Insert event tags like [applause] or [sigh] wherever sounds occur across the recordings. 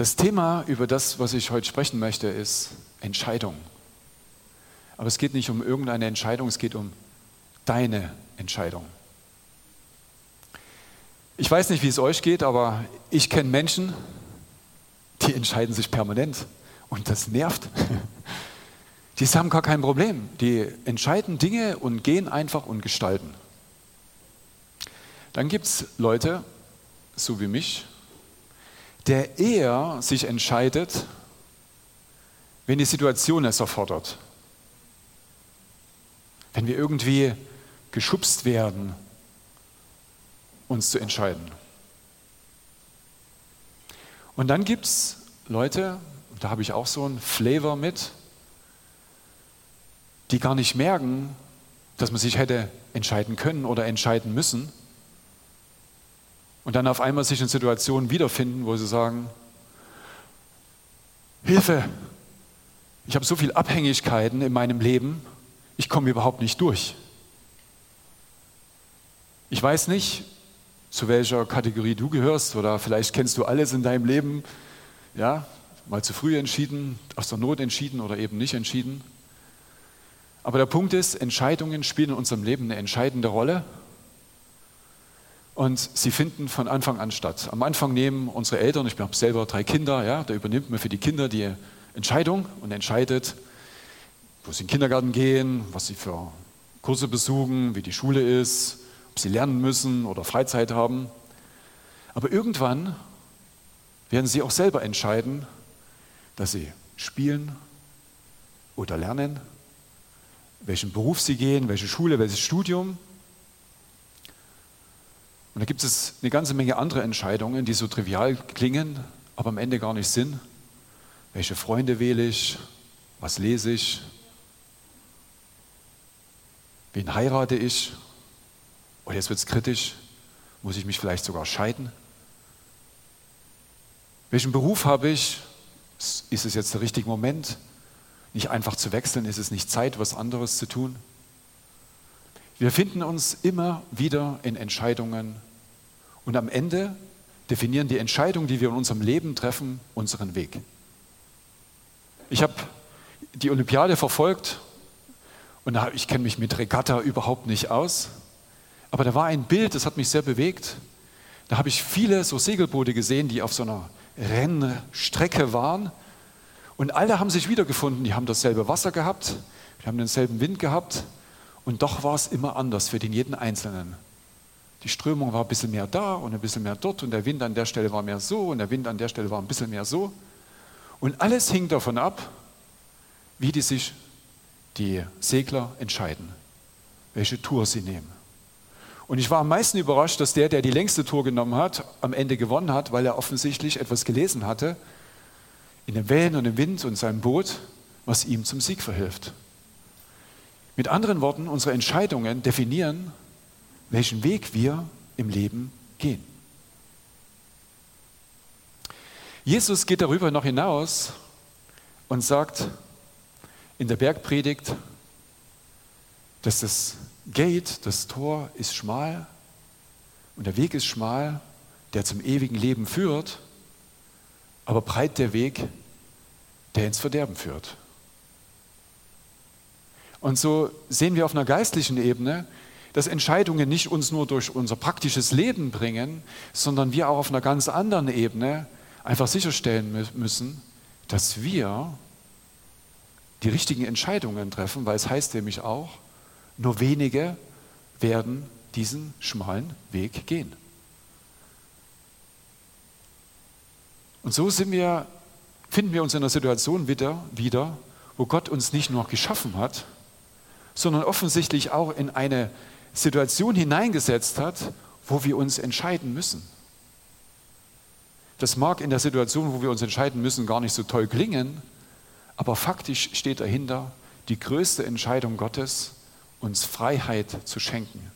Das Thema, über das, was ich heute sprechen möchte, ist Entscheidung. Aber es geht nicht um irgendeine Entscheidung, es geht um deine Entscheidung. Ich weiß nicht, wie es euch geht, aber ich kenne Menschen, die entscheiden sich permanent und das nervt. [laughs] Die haben gar kein Problem. Die entscheiden Dinge und gehen einfach und gestalten. Dann gibt es Leute, so wie mich, der eher sich entscheidet, wenn die Situation es erfordert. Wenn wir irgendwie geschubst werden, uns zu entscheiden. Und dann gibt es Leute, da habe ich auch so einen Flavor mit, die gar nicht merken, dass man sich hätte entscheiden können oder entscheiden müssen, und dann auf einmal sich in Situationen wiederfinden, wo sie sagen, Hilfe, ich habe so viele Abhängigkeiten in meinem Leben, ich komme überhaupt nicht durch. Ich weiß nicht, zu welcher Kategorie du gehörst oder vielleicht kennst du alles in deinem Leben, ja, mal zu früh entschieden, aus der Not entschieden oder eben nicht entschieden. Aber der Punkt ist, Entscheidungen spielen in unserem Leben eine entscheidende Rolle und sie finden von Anfang an statt. Am Anfang nehmen unsere Eltern, ich habe selber drei Kinder, ja, da übernimmt man für die Kinder die Entscheidung und entscheidet, wo sie in den Kindergarten gehen, was sie für Kurse besuchen, wie die Schule ist, ob sie lernen müssen oder Freizeit haben. Aber irgendwann werden sie auch selber entscheiden, dass sie spielen oder lernen, welchen Beruf sie gehen, welche Schule, welches Studium. Und da gibt es eine ganze Menge andere Entscheidungen, die so trivial klingen, aber am Ende gar nicht sind. Welche Freunde wähle ich? Was lese ich? Wen heirate ich? Oder jetzt wird es kritisch. Muss ich mich vielleicht sogar scheiden? Welchen Beruf habe ich? Ist es jetzt der richtige Moment? Nicht einfach zu wechseln? Ist es nicht Zeit, was anderes zu tun? Wir finden uns immer wieder in Entscheidungen und am Ende definieren die Entscheidungen, die wir in unserem Leben treffen, unseren Weg. Ich habe die Olympiade verfolgt und ich kenne mich mit Regatta überhaupt nicht aus, aber da war ein Bild, das hat mich sehr bewegt. Da habe ich viele so Segelboote gesehen, die auf so einer Rennstrecke waren und alle haben sich wiedergefunden. Die haben dasselbe Wasser gehabt, die haben denselben Wind gehabt und doch war es immer anders für den jeden Einzelnen. Die Strömung war ein bisschen mehr da und ein bisschen mehr dort und der Wind an der Stelle war mehr so und der Wind an der Stelle war ein bisschen mehr so. Und alles hing davon ab, wie die sich die Segler entscheiden, welche Tour sie nehmen. Und ich war am meisten überrascht, dass der, der die längste Tour genommen hat, am Ende gewonnen hat, weil er offensichtlich etwas gelesen hatte in den Wellen und im Wind und seinem Boot, was ihm zum Sieg verhilft. Mit anderen Worten, unsere Entscheidungen definieren, welchen Weg wir im Leben gehen. Jesus geht darüber noch hinaus und sagt in der Bergpredigt, dass das Gate, das Tor ist schmal und der Weg ist schmal, der zum ewigen Leben führt, aber breit der Weg, der ins Verderben führt. Und so sehen wir auf einer geistlichen Ebene, dass Entscheidungen nicht uns nur durch unser praktisches Leben bringen, sondern wir auch auf einer ganz anderen Ebene einfach sicherstellen müssen, dass wir die richtigen Entscheidungen treffen, weil es heißt nämlich auch, nur wenige werden diesen schmalen Weg gehen. Und so wir, finden wir uns in einer Situation wieder, wieder, wo Gott uns nicht nur geschaffen hat, sondern offensichtlich auch in eine Situation hineingesetzt hat, wo wir uns entscheiden müssen. Das mag in der Situation, wo wir uns entscheiden müssen, gar nicht so toll klingen, aber faktisch steht dahinter die größte Entscheidung Gottes, uns Freiheit zu schenken.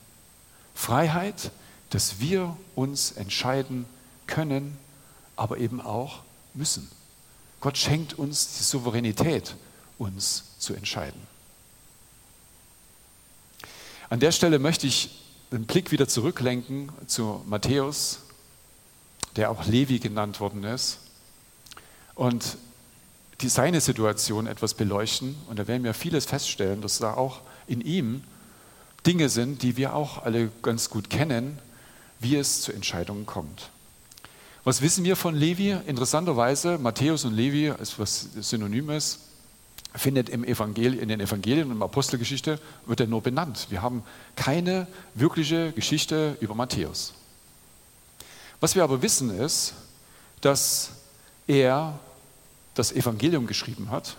Freiheit, dass wir uns entscheiden können, aber eben auch müssen. Gott schenkt uns die Souveränität, uns zu entscheiden. An der Stelle möchte ich den Blick wieder zurücklenken zu Matthäus, der auch Levi genannt worden ist. und die, seine Situation etwas beleuchten. Und da werden wir vieles feststellen, dass da auch in ihm Dinge sind, die wir auch alle ganz gut kennen, wie es zu Entscheidungen kommt. Was wissen wir von Levi? Interessanterweise, Matthäus und Levi, ist was Synonymes, findet im Evangel in den Evangelien und Apostelgeschichte, wird er nur benannt. Wir haben keine wirkliche Geschichte über Matthäus. Was wir aber wissen ist, dass er das Evangelium geschrieben hat.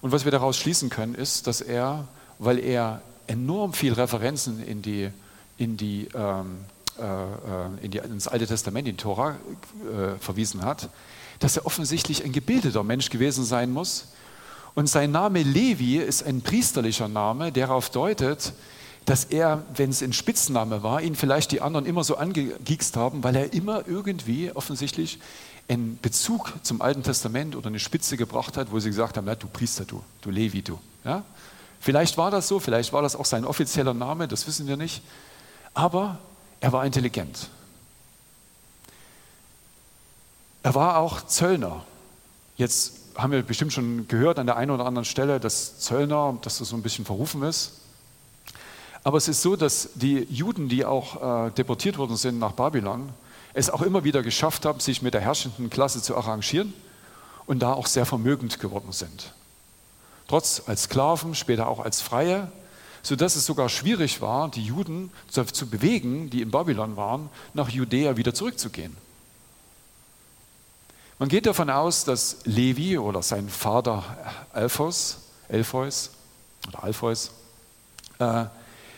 Und was wir daraus schließen können, ist, dass er, weil er enorm viel Referenzen in die, in die, ähm, äh, äh in die ins Alte Testament, in die Tora äh, verwiesen hat, dass er offensichtlich ein gebildeter Mensch gewesen sein muss. Und sein Name Levi ist ein priesterlicher Name, der darauf deutet, dass er, wenn es ein Spitzname war, ihn vielleicht die anderen immer so angegiekst haben, weil er immer irgendwie offensichtlich einen Bezug zum Alten Testament oder eine Spitze gebracht hat, wo sie gesagt haben, ja, du Priester, du, du Levi, du. Ja? Vielleicht war das so, vielleicht war das auch sein offizieller Name, das wissen wir nicht. Aber er war intelligent. Er war auch Zöllner. Jetzt haben wir bestimmt schon gehört an der einen oder anderen Stelle, dass Zöllner, dass das so ein bisschen verrufen ist. Aber es ist so, dass die Juden, die auch äh, deportiert worden sind nach Babylon, es auch immer wieder geschafft haben, sich mit der herrschenden Klasse zu arrangieren und da auch sehr vermögend geworden sind. Trotz als Sklaven, später auch als Freie, sodass es sogar schwierig war, die Juden zu, zu bewegen, die in Babylon waren, nach Judäa wieder zurückzugehen. Man geht davon aus, dass Levi oder sein Vater Alphos, Elpheus oder Alpheus, äh,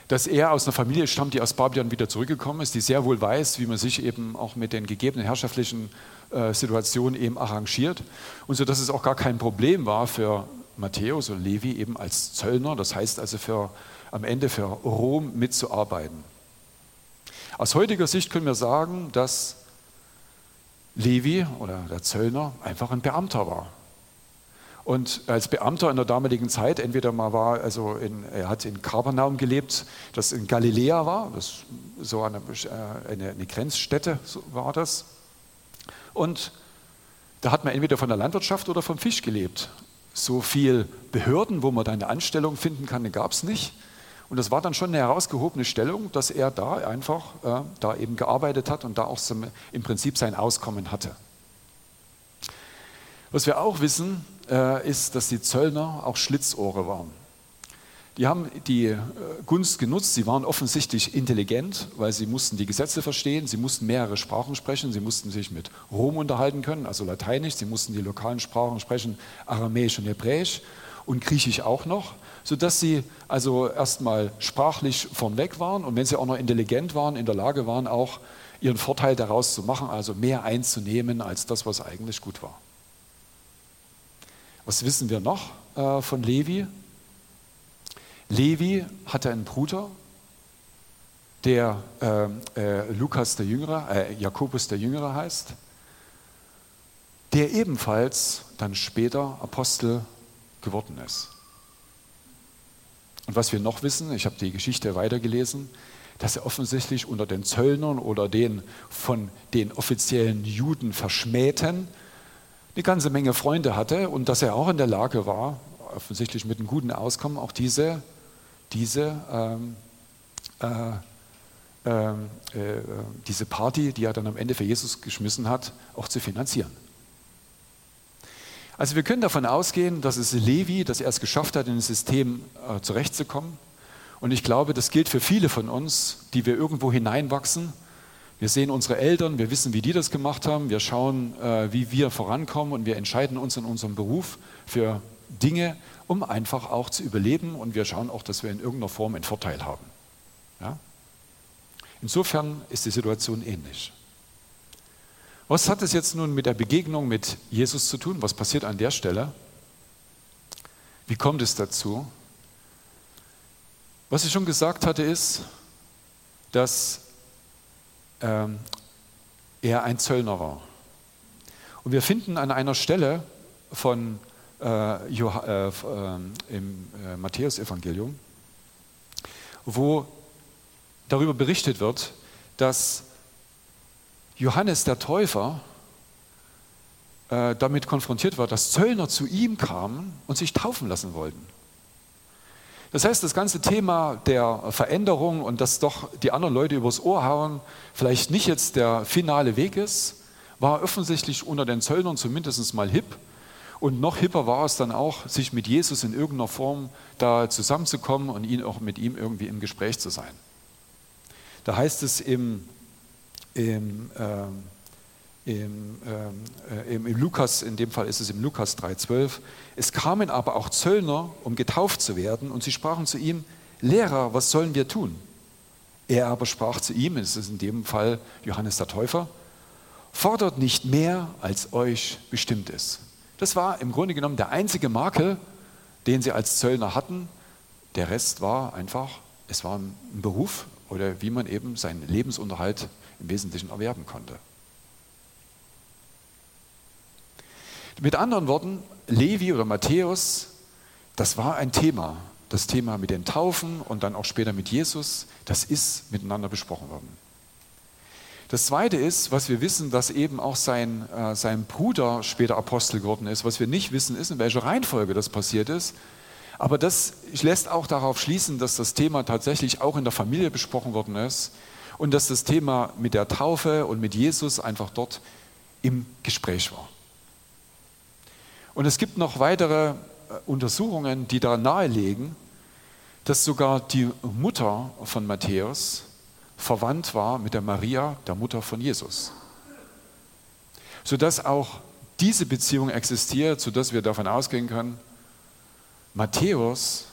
dass er aus einer Familie stammt, die aus Babylon wieder zurückgekommen ist, die sehr wohl weiß, wie man sich eben auch mit den gegebenen herrschaftlichen äh, Situationen eben arrangiert. Und so dass es auch gar kein Problem war für Matthäus und Levi eben als Zöllner, das heißt also für, am Ende für Rom mitzuarbeiten. Aus heutiger Sicht können wir sagen, dass Levi oder der Zöllner einfach ein Beamter war. Und als Beamter in der damaligen Zeit, entweder mal war, also in, er hat in Kapernaum gelebt, das in Galiläa war, das so eine, äh, eine, eine Grenzstätte war das. Und da hat man entweder von der Landwirtschaft oder vom Fisch gelebt. So viel Behörden, wo man da eine Anstellung finden kann, gab es nicht. Und das war dann schon eine herausgehobene Stellung, dass er da einfach äh, da eben gearbeitet hat und da auch zum, im Prinzip sein Auskommen hatte. Was wir auch wissen, äh, ist, dass die Zöllner auch Schlitzohre waren. Die haben die äh, Gunst genutzt, sie waren offensichtlich intelligent, weil sie mussten die Gesetze verstehen, sie mussten mehrere Sprachen sprechen, sie mussten sich mit Rom unterhalten können, also Lateinisch, sie mussten die lokalen Sprachen sprechen, Aramäisch und Hebräisch und Griechisch auch noch, sodass sie also erstmal sprachlich vornweg waren und wenn sie auch noch intelligent waren, in der Lage waren, auch ihren Vorteil daraus zu machen, also mehr einzunehmen als das, was eigentlich gut war. Was wissen wir noch äh, von Levi? Levi hatte einen Bruder, der äh, äh, Lukas der Jüngere, äh, Jakobus der Jüngere heißt, der ebenfalls dann später Apostel geworden ist. Und was wir noch wissen, ich habe die Geschichte weitergelesen, dass er offensichtlich unter den Zöllnern oder den von den offiziellen Juden verschmähten eine ganze Menge Freunde hatte und dass er auch in der Lage war, offensichtlich mit einem guten Auskommen, auch diese, diese, ähm, äh, ähm, äh, diese Party, die er dann am Ende für Jesus geschmissen hat, auch zu finanzieren. Also wir können davon ausgehen, dass es Levi, dass er es geschafft hat, in das System äh, zurechtzukommen. Und ich glaube, das gilt für viele von uns, die wir irgendwo hineinwachsen wir sehen unsere Eltern, wir wissen, wie die das gemacht haben, wir schauen, äh, wie wir vorankommen und wir entscheiden uns in unserem Beruf für Dinge, um einfach auch zu überleben und wir schauen auch, dass wir in irgendeiner Form einen Vorteil haben. Ja? Insofern ist die Situation ähnlich. Was hat es jetzt nun mit der Begegnung mit Jesus zu tun? Was passiert an der Stelle? Wie kommt es dazu? Was ich schon gesagt hatte, ist, dass ähm, er ein Zöllner war. Und wir finden an einer Stelle von äh, äh, äh, im äh, Matthäusevangelium, wo darüber berichtet wird, dass Johannes der Täufer äh, damit konfrontiert war, dass Zöllner zu ihm kamen und sich taufen lassen wollten. Das heißt, das ganze Thema der Veränderung und dass doch die anderen Leute übers Ohr hauen, vielleicht nicht jetzt der finale Weg ist, war offensichtlich unter den Zöllnern zumindest mal hip. Und noch hipper war es dann auch, sich mit Jesus in irgendeiner Form da zusammenzukommen und ihn auch mit ihm irgendwie im Gespräch zu sein. Da heißt es im, im, äh, im, äh, im, im, Lukas, in dem Fall ist es im Lukas 3,12, es kamen aber auch Zöllner, um getauft zu werden, und sie sprachen zu ihm, Lehrer, was sollen wir tun? Er aber sprach zu ihm, es ist in dem Fall Johannes der Täufer, fordert nicht mehr, als euch bestimmt ist. Das war im Grunde genommen der einzige Makel, den sie als Zöllner hatten. Der Rest war einfach, es war ein Beruf oder wie man eben seinen Lebensunterhalt im Wesentlichen erwerben konnte. Mit anderen Worten, Levi oder Matthäus, das war ein Thema. Das Thema mit den Taufen und dann auch später mit Jesus, das ist miteinander besprochen worden. Das Zweite ist, was wir wissen, dass eben auch sein, äh, sein Bruder später Apostel geworden ist. Was wir nicht wissen, ist, in welcher Reihenfolge das passiert ist. Aber das lässt auch darauf schließen, dass das Thema tatsächlich auch in der Familie besprochen worden ist und dass das Thema mit der Taufe und mit Jesus einfach dort im Gespräch war. Und es gibt noch weitere äh, Untersuchungen, die da nahelegen, dass sogar die Mutter von Matthäus verwandt war mit der Maria, der Mutter von Jesus. Sodass auch diese Beziehung existiert, sodass wir davon ausgehen können, Matthäus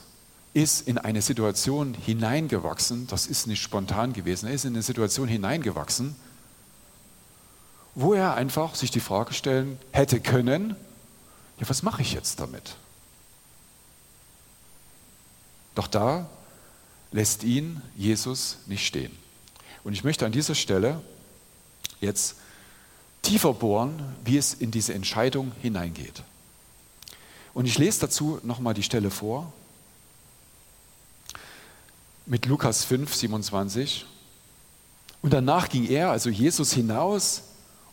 ist in eine Situation hineingewachsen, das ist nicht spontan gewesen, er ist in eine Situation hineingewachsen, wo er einfach sich die Frage stellen hätte können, ja, was mache ich jetzt damit? Doch da lässt ihn Jesus nicht stehen. Und ich möchte an dieser Stelle jetzt tiefer bohren, wie es in diese Entscheidung hineingeht. Und ich lese dazu nochmal die Stelle vor mit Lukas 5, 27. Und danach ging er, also Jesus, hinaus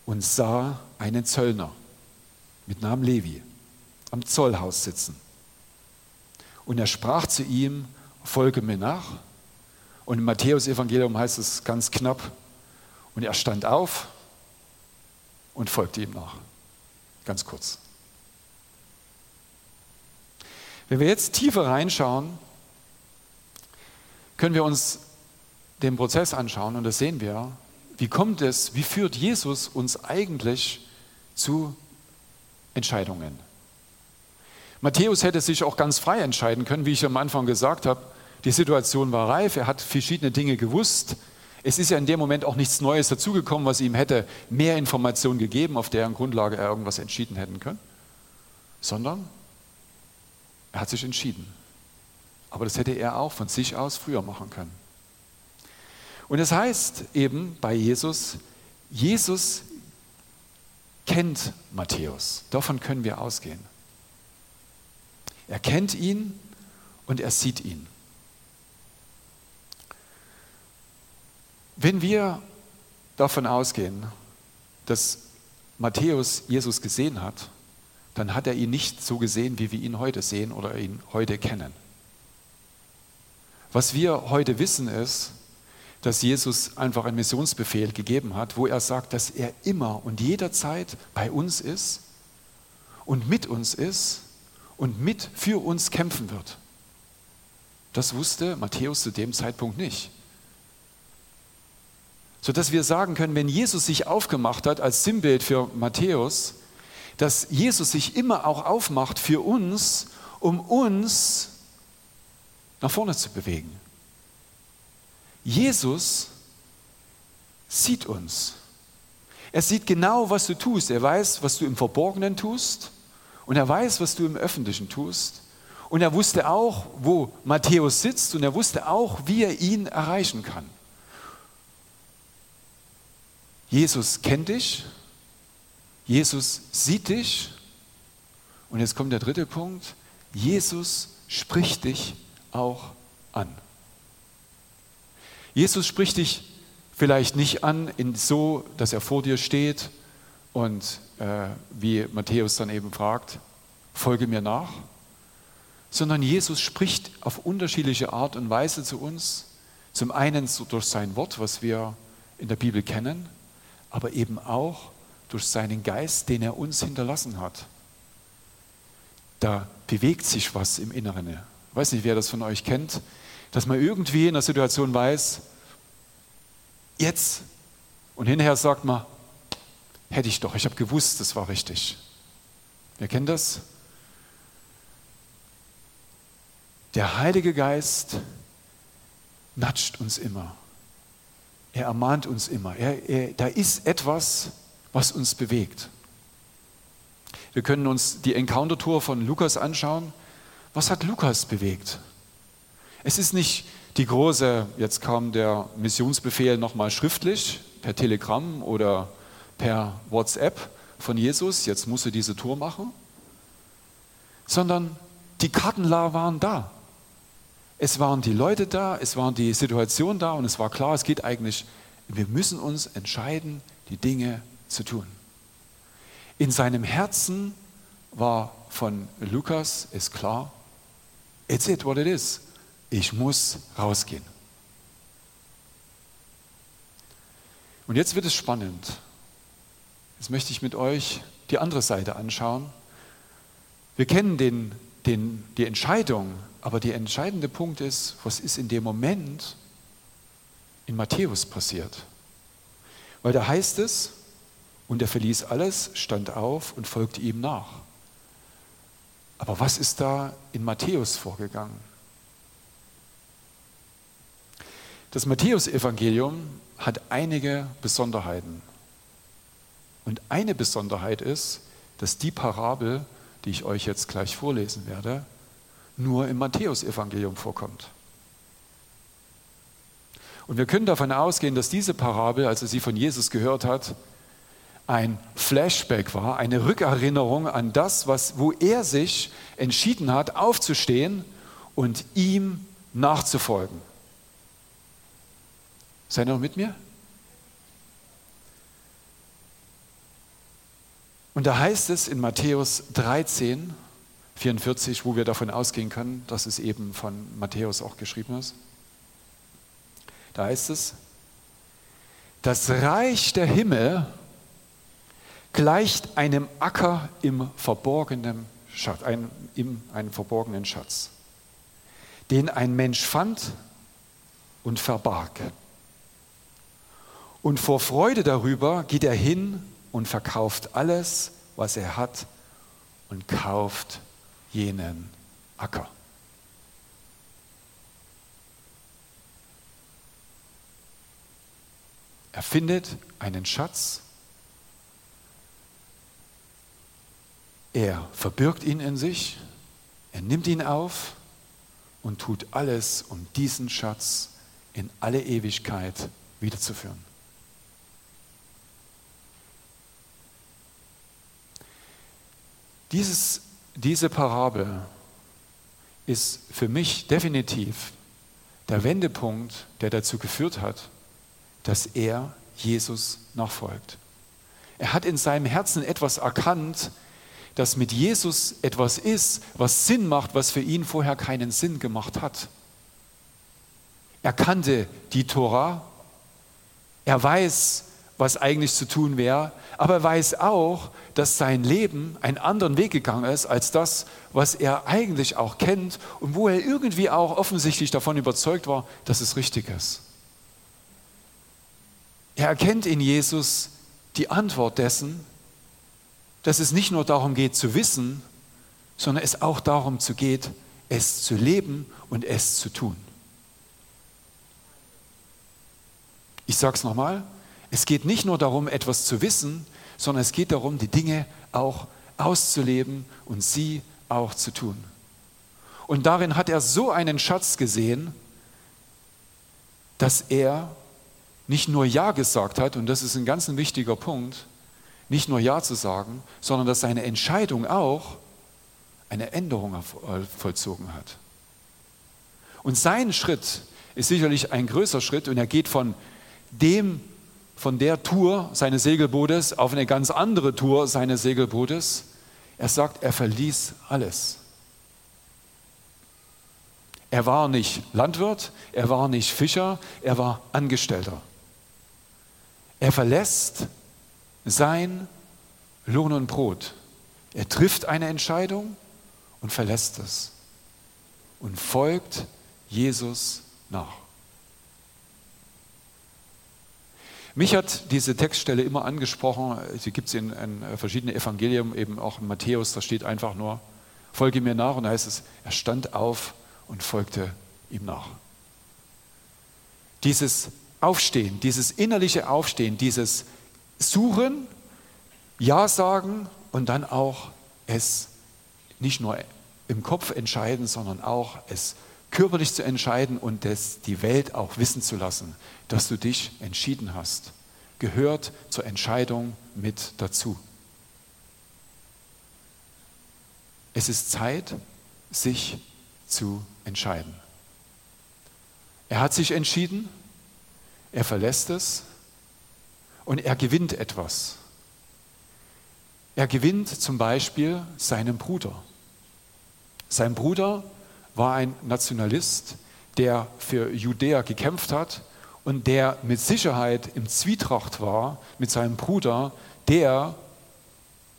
und sah einen Zöllner mit Namen Levi am Zollhaus sitzen. Und er sprach zu ihm, folge mir nach. Und im Matthäus-Evangelium heißt es ganz knapp, und er stand auf und folgte ihm nach. Ganz kurz. Wenn wir jetzt tiefer reinschauen, können wir uns den Prozess anschauen und das sehen wir. Wie kommt es, wie führt Jesus uns eigentlich zu Entscheidungen? Matthäus hätte sich auch ganz frei entscheiden können, wie ich am Anfang gesagt habe. Die Situation war reif, er hat verschiedene Dinge gewusst. Es ist ja in dem Moment auch nichts Neues dazugekommen, was ihm hätte mehr Informationen gegeben, auf deren Grundlage er irgendwas entschieden hätten können, sondern er hat sich entschieden. Aber das hätte er auch von sich aus früher machen können. Und es das heißt eben bei Jesus, Jesus kennt Matthäus. Davon können wir ausgehen. Er kennt ihn und er sieht ihn. Wenn wir davon ausgehen, dass Matthäus Jesus gesehen hat, dann hat er ihn nicht so gesehen, wie wir ihn heute sehen oder ihn heute kennen. Was wir heute wissen ist, dass Jesus einfach einen Missionsbefehl gegeben hat, wo er sagt, dass er immer und jederzeit bei uns ist und mit uns ist und mit für uns kämpfen wird. Das wusste Matthäus zu dem Zeitpunkt nicht sodass wir sagen können, wenn Jesus sich aufgemacht hat als Sinnbild für Matthäus, dass Jesus sich immer auch aufmacht für uns, um uns nach vorne zu bewegen. Jesus sieht uns. Er sieht genau, was du tust. Er weiß, was du im Verborgenen tust und er weiß, was du im Öffentlichen tust. Und er wusste auch, wo Matthäus sitzt und er wusste auch, wie er ihn erreichen kann. Jesus kennt dich, Jesus sieht dich und jetzt kommt der dritte Punkt, Jesus spricht dich auch an. Jesus spricht dich vielleicht nicht an, in so, dass er vor dir steht und äh, wie Matthäus dann eben fragt, folge mir nach, sondern Jesus spricht auf unterschiedliche Art und Weise zu uns. Zum einen durch sein Wort, was wir in der Bibel kennen, aber eben auch durch seinen Geist, den er uns hinterlassen hat. Da bewegt sich was im Inneren. Ich weiß nicht, wer das von euch kennt, dass man irgendwie in einer Situation weiß, jetzt und hinterher sagt man, hätte ich doch, ich habe gewusst, das war richtig. Wer kennt das? Der Heilige Geist natscht uns immer. Er ermahnt uns immer. Er, er, da ist etwas, was uns bewegt. Wir können uns die Encounter-Tour von Lukas anschauen. Was hat Lukas bewegt? Es ist nicht die große, jetzt kam der Missionsbefehl nochmal schriftlich, per Telegramm oder per WhatsApp von Jesus, jetzt musst du diese Tour machen, sondern die Karten waren da. Es waren die Leute da, es waren die Situation da und es war klar, es geht eigentlich, wir müssen uns entscheiden, die Dinge zu tun. In seinem Herzen war von Lukas, ist klar, it's it what it is. Ich muss rausgehen. Und jetzt wird es spannend. Jetzt möchte ich mit euch die andere Seite anschauen. Wir kennen den, den, die Entscheidung, aber der entscheidende Punkt ist, was ist in dem Moment in Matthäus passiert. Weil da heißt es, und er verließ alles, stand auf und folgte ihm nach. Aber was ist da in Matthäus vorgegangen? Das Matthäusevangelium hat einige Besonderheiten. Und eine Besonderheit ist, dass die Parabel, die ich euch jetzt gleich vorlesen werde, nur im Matthäusevangelium vorkommt. Und wir können davon ausgehen, dass diese Parabel, als er sie von Jesus gehört hat, ein Flashback war, eine Rückerinnerung an das, was, wo er sich entschieden hat, aufzustehen und ihm nachzufolgen. Seid ihr noch mit mir? Und da heißt es in Matthäus 13, 44, wo wir davon ausgehen können, dass es eben von Matthäus auch geschrieben ist. Da heißt es, das Reich der Himmel gleicht einem Acker im verborgenen Schatz, ein, im einen verborgenen Schatz, den ein Mensch fand und verbarg. Und vor Freude darüber geht er hin und verkauft alles, was er hat und kauft jenen Acker. Er findet einen Schatz, er verbirgt ihn in sich, er nimmt ihn auf und tut alles, um diesen Schatz in alle Ewigkeit wiederzuführen. Dieses, diese Parabel ist für mich definitiv der Wendepunkt, der dazu geführt hat, dass er Jesus nachfolgt. Er hat in seinem Herzen etwas erkannt, dass mit Jesus etwas ist, was Sinn macht, was für ihn vorher keinen Sinn gemacht hat. Er kannte die Tora, er weiß, was eigentlich zu tun wäre, aber er weiß auch, dass sein Leben einen anderen Weg gegangen ist als das, was er eigentlich auch kennt und wo er irgendwie auch offensichtlich davon überzeugt war, dass es richtig ist. Er erkennt in Jesus die Antwort dessen, dass es nicht nur darum geht zu wissen, sondern es auch darum zu geht, es zu leben und es zu tun. Ich sage es nochmal, es geht nicht nur darum, etwas zu wissen, sondern es geht darum, die Dinge auch auszuleben und sie auch zu tun. Und darin hat er so einen Schatz gesehen, dass er nicht nur Ja gesagt hat, und das ist ein ganz wichtiger Punkt, nicht nur Ja zu sagen, sondern dass seine Entscheidung auch eine Änderung vollzogen hat. Und sein Schritt ist sicherlich ein größer Schritt und er geht von dem von der Tour seines Segelbootes auf eine ganz andere Tour seines Segelbootes. Er sagt, er verließ alles. Er war nicht Landwirt, er war nicht Fischer, er war Angestellter. Er verlässt sein Lohn und Brot. Er trifft eine Entscheidung und verlässt es und folgt Jesus nach. Mich hat diese Textstelle immer angesprochen, sie gibt es in, in verschiedenen Evangelien, eben auch in Matthäus, da steht einfach nur, folge mir nach und da heißt es, er stand auf und folgte ihm nach. Dieses Aufstehen, dieses innerliche Aufstehen, dieses Suchen, Ja sagen und dann auch es nicht nur im Kopf entscheiden, sondern auch es körperlich zu entscheiden und es die Welt auch wissen zu lassen, dass du dich entschieden hast, gehört zur Entscheidung mit dazu. Es ist Zeit, sich zu entscheiden. Er hat sich entschieden, er verlässt es und er gewinnt etwas. Er gewinnt zum Beispiel seinen Bruder. Sein Bruder war ein Nationalist, der für Judäa gekämpft hat und der mit Sicherheit im Zwietracht war mit seinem Bruder, der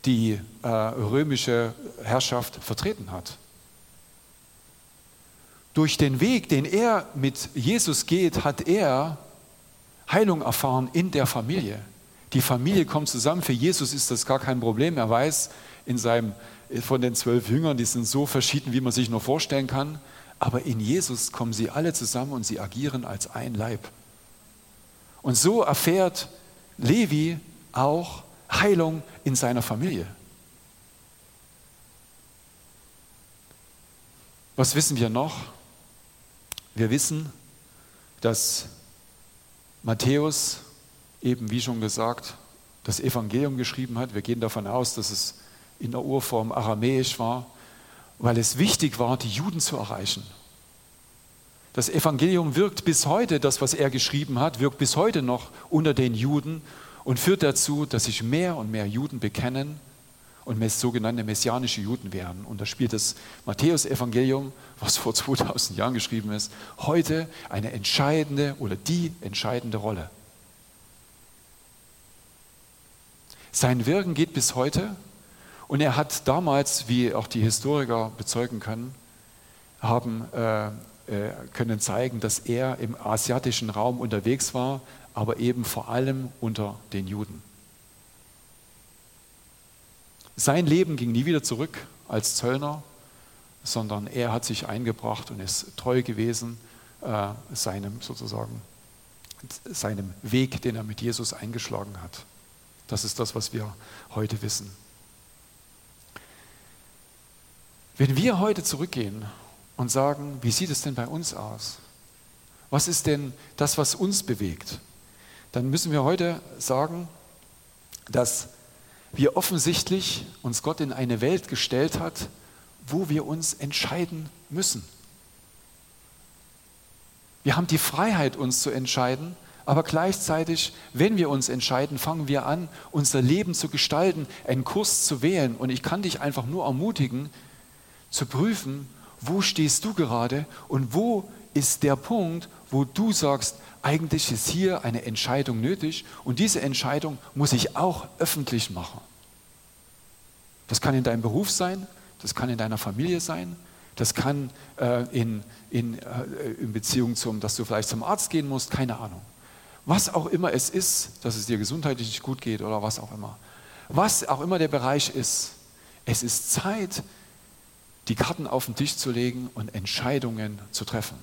die äh, römische Herrschaft vertreten hat. Durch den Weg, den er mit Jesus geht, hat er Heilung erfahren in der Familie. Die Familie kommt zusammen. Für Jesus ist das gar kein Problem. Er weiß in seinem, von den zwölf Jüngern, die sind so verschieden, wie man sich nur vorstellen kann. Aber in Jesus kommen sie alle zusammen und sie agieren als ein Leib. Und so erfährt Levi auch Heilung in seiner Familie. Was wissen wir noch? Wir wissen, dass Matthäus eben, wie schon gesagt, das Evangelium geschrieben hat. Wir gehen davon aus, dass es in der Urform aramäisch war, weil es wichtig war, die Juden zu erreichen. Das Evangelium wirkt bis heute, das, was er geschrieben hat, wirkt bis heute noch unter den Juden und führt dazu, dass sich mehr und mehr Juden bekennen und sogenannte messianische Juden werden. Und da spielt das Matthäus-Evangelium, was vor 2000 Jahren geschrieben ist, heute eine entscheidende oder die entscheidende Rolle. Sein Wirken geht bis heute und er hat damals, wie auch die Historiker bezeugen können, haben, äh, äh, können zeigen, dass er im asiatischen Raum unterwegs war, aber eben vor allem unter den Juden. Sein Leben ging nie wieder zurück als Zöllner, sondern er hat sich eingebracht und ist treu gewesen äh, seinem sozusagen seinem Weg, den er mit Jesus eingeschlagen hat. Das ist das, was wir heute wissen. Wenn wir heute zurückgehen und sagen, wie sieht es denn bei uns aus? Was ist denn das, was uns bewegt? Dann müssen wir heute sagen, dass wir offensichtlich uns Gott in eine Welt gestellt hat, wo wir uns entscheiden müssen. Wir haben die Freiheit, uns zu entscheiden, aber gleichzeitig, wenn wir uns entscheiden, fangen wir an, unser Leben zu gestalten, einen Kurs zu wählen. Und ich kann dich einfach nur ermutigen, zu prüfen, wo stehst du gerade und wo ist der Punkt, wo du sagst, eigentlich ist hier eine Entscheidung nötig und diese Entscheidung muss ich auch öffentlich machen. Das kann in deinem Beruf sein, das kann in deiner Familie sein, das kann äh, in, in, äh, in Beziehung zum, dass du vielleicht zum Arzt gehen musst, keine Ahnung. Was auch immer es ist, dass es dir gesundheitlich nicht gut geht oder was auch immer. Was auch immer der Bereich ist, es ist Zeit, die Karten auf den Tisch zu legen und Entscheidungen zu treffen.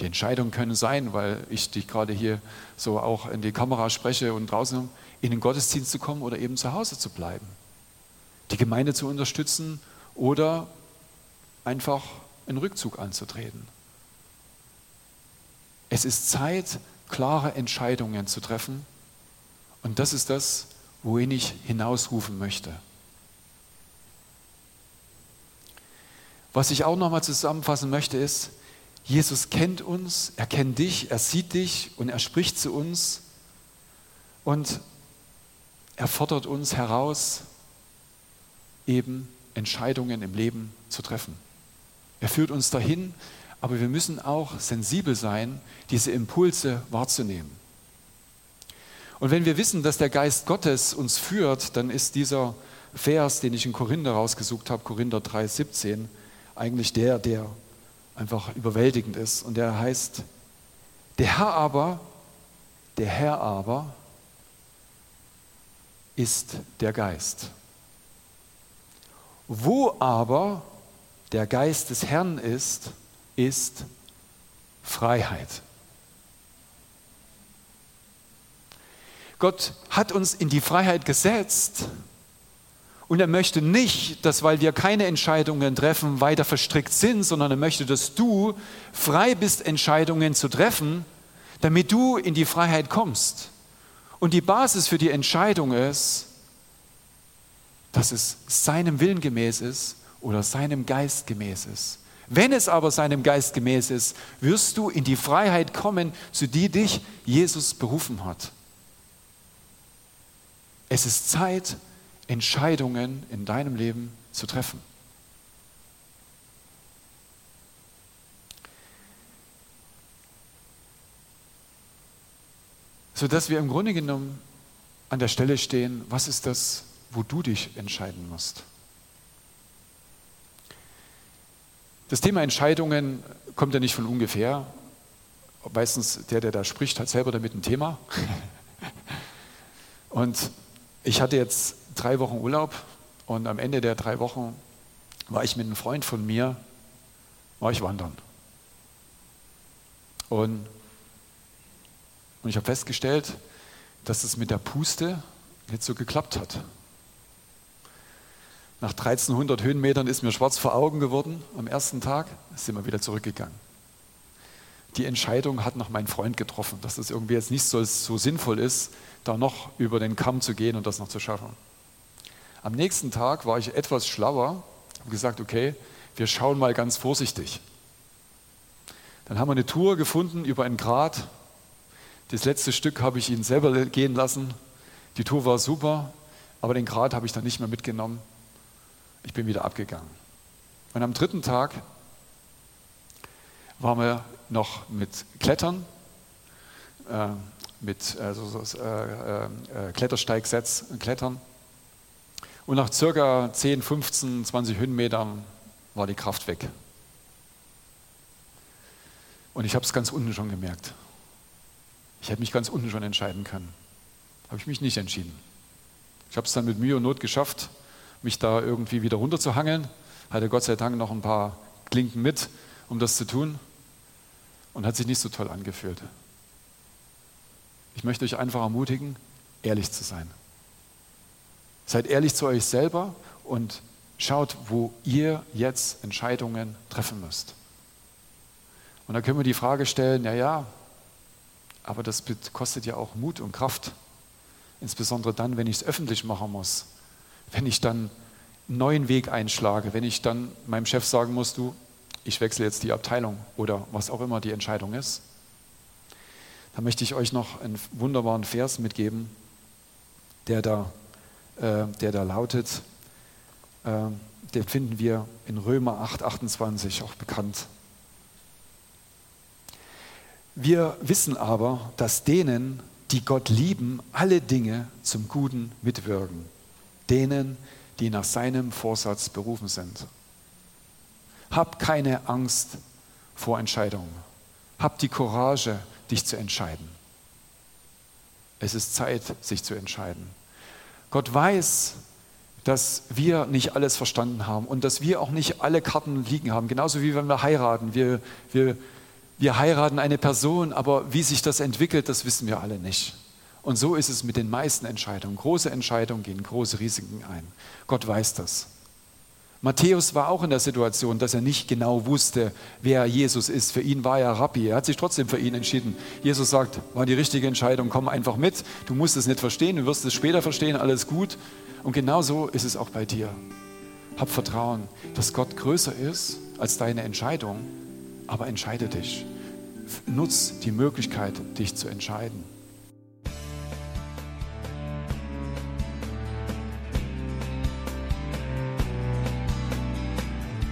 Die Entscheidungen können sein, weil ich dich gerade hier so auch in die Kamera spreche und draußen in den Gottesdienst zu kommen oder eben zu Hause zu bleiben. Die Gemeinde zu unterstützen oder einfach einen Rückzug anzutreten. Es ist Zeit, klare Entscheidungen zu treffen und das ist das, wohin ich hinausrufen möchte. Was ich auch nochmal zusammenfassen möchte, ist, Jesus kennt uns, er kennt dich, er sieht dich und er spricht zu uns und er fordert uns heraus, eben Entscheidungen im Leben zu treffen. Er führt uns dahin, aber wir müssen auch sensibel sein, diese Impulse wahrzunehmen. Und wenn wir wissen, dass der Geist Gottes uns führt, dann ist dieser Vers, den ich in Korinther rausgesucht habe, Korinther 3,17, eigentlich der, der einfach überwältigend ist. Und der heißt, der Herr aber, der Herr aber ist der Geist. Wo aber der Geist des Herrn ist, ist Freiheit. Gott hat uns in die Freiheit gesetzt und er möchte nicht, dass weil wir keine Entscheidungen treffen, weiter verstrickt sind, sondern er möchte, dass du frei bist, Entscheidungen zu treffen, damit du in die Freiheit kommst. Und die Basis für die Entscheidung ist, dass es seinem Willen gemäß ist oder seinem Geist gemäß ist. Wenn es aber seinem Geist gemäß ist, wirst du in die Freiheit kommen, zu die dich Jesus berufen hat. Es ist Zeit, Entscheidungen in deinem Leben zu treffen. Sodass wir im Grunde genommen an der Stelle stehen, was ist das, wo du dich entscheiden musst. Das Thema Entscheidungen kommt ja nicht von ungefähr. Meistens der, der da spricht, hat selber damit ein Thema. [laughs] Und ich hatte jetzt drei Wochen Urlaub und am Ende der drei Wochen war ich mit einem Freund von mir, war ich wandern. Und, und ich habe festgestellt, dass es mit der Puste nicht so geklappt hat. Nach 1300 Höhenmetern ist mir schwarz vor Augen geworden am ersten Tag, sind wir wieder zurückgegangen. Die Entscheidung hat noch mein Freund getroffen, dass das irgendwie jetzt nicht so, so sinnvoll ist, da noch über den Kamm zu gehen und das noch zu schaffen. Am nächsten Tag war ich etwas schlauer und gesagt, okay, wir schauen mal ganz vorsichtig. Dann haben wir eine Tour gefunden über einen Grat. Das letzte Stück habe ich ihn selber gehen lassen. Die Tour war super, aber den Grat habe ich dann nicht mehr mitgenommen. Ich bin wieder abgegangen. Und am dritten Tag waren wir noch mit Klettern, äh, mit also, so, äh, äh, Klettersteigsets Klettern. Und nach circa 10, 15, 20 Höhenmetern war die Kraft weg. Und ich habe es ganz unten schon gemerkt. Ich hätte mich ganz unten schon entscheiden können. Habe ich mich nicht entschieden. Ich habe es dann mit Mühe und Not geschafft, mich da irgendwie wieder runterzuhangeln. Hatte Gott sei Dank noch ein paar Klinken mit, um das zu tun. Und hat sich nicht so toll angefühlt. Ich möchte euch einfach ermutigen, ehrlich zu sein. Seid ehrlich zu euch selber und schaut, wo ihr jetzt Entscheidungen treffen müsst. Und da können wir die Frage stellen, ja, ja, aber das kostet ja auch Mut und Kraft. Insbesondere dann, wenn ich es öffentlich machen muss wenn ich dann einen neuen Weg einschlage, wenn ich dann meinem Chef sagen muss, du, ich wechsle jetzt die Abteilung oder was auch immer die Entscheidung ist, dann möchte ich euch noch einen wunderbaren Vers mitgeben, der da, äh, der da lautet, äh, den finden wir in Römer 8, 28 auch bekannt. Wir wissen aber, dass denen, die Gott lieben, alle Dinge zum Guten mitwirken denen, die nach seinem Vorsatz berufen sind. Hab keine Angst vor Entscheidungen. Hab die Courage, dich zu entscheiden. Es ist Zeit, sich zu entscheiden. Gott weiß, dass wir nicht alles verstanden haben und dass wir auch nicht alle Karten liegen haben. Genauso wie wenn wir heiraten. Wir, wir, wir heiraten eine Person, aber wie sich das entwickelt, das wissen wir alle nicht. Und so ist es mit den meisten Entscheidungen. Große Entscheidungen gehen große Risiken ein. Gott weiß das. Matthäus war auch in der Situation, dass er nicht genau wusste, wer Jesus ist. Für ihn war er Rabbi. Er hat sich trotzdem für ihn entschieden. Jesus sagt, war die richtige Entscheidung, komm einfach mit. Du musst es nicht verstehen, du wirst es später verstehen, alles gut. Und genau so ist es auch bei dir. Hab Vertrauen, dass Gott größer ist als deine Entscheidung, aber entscheide dich. Nutz die Möglichkeit, dich zu entscheiden.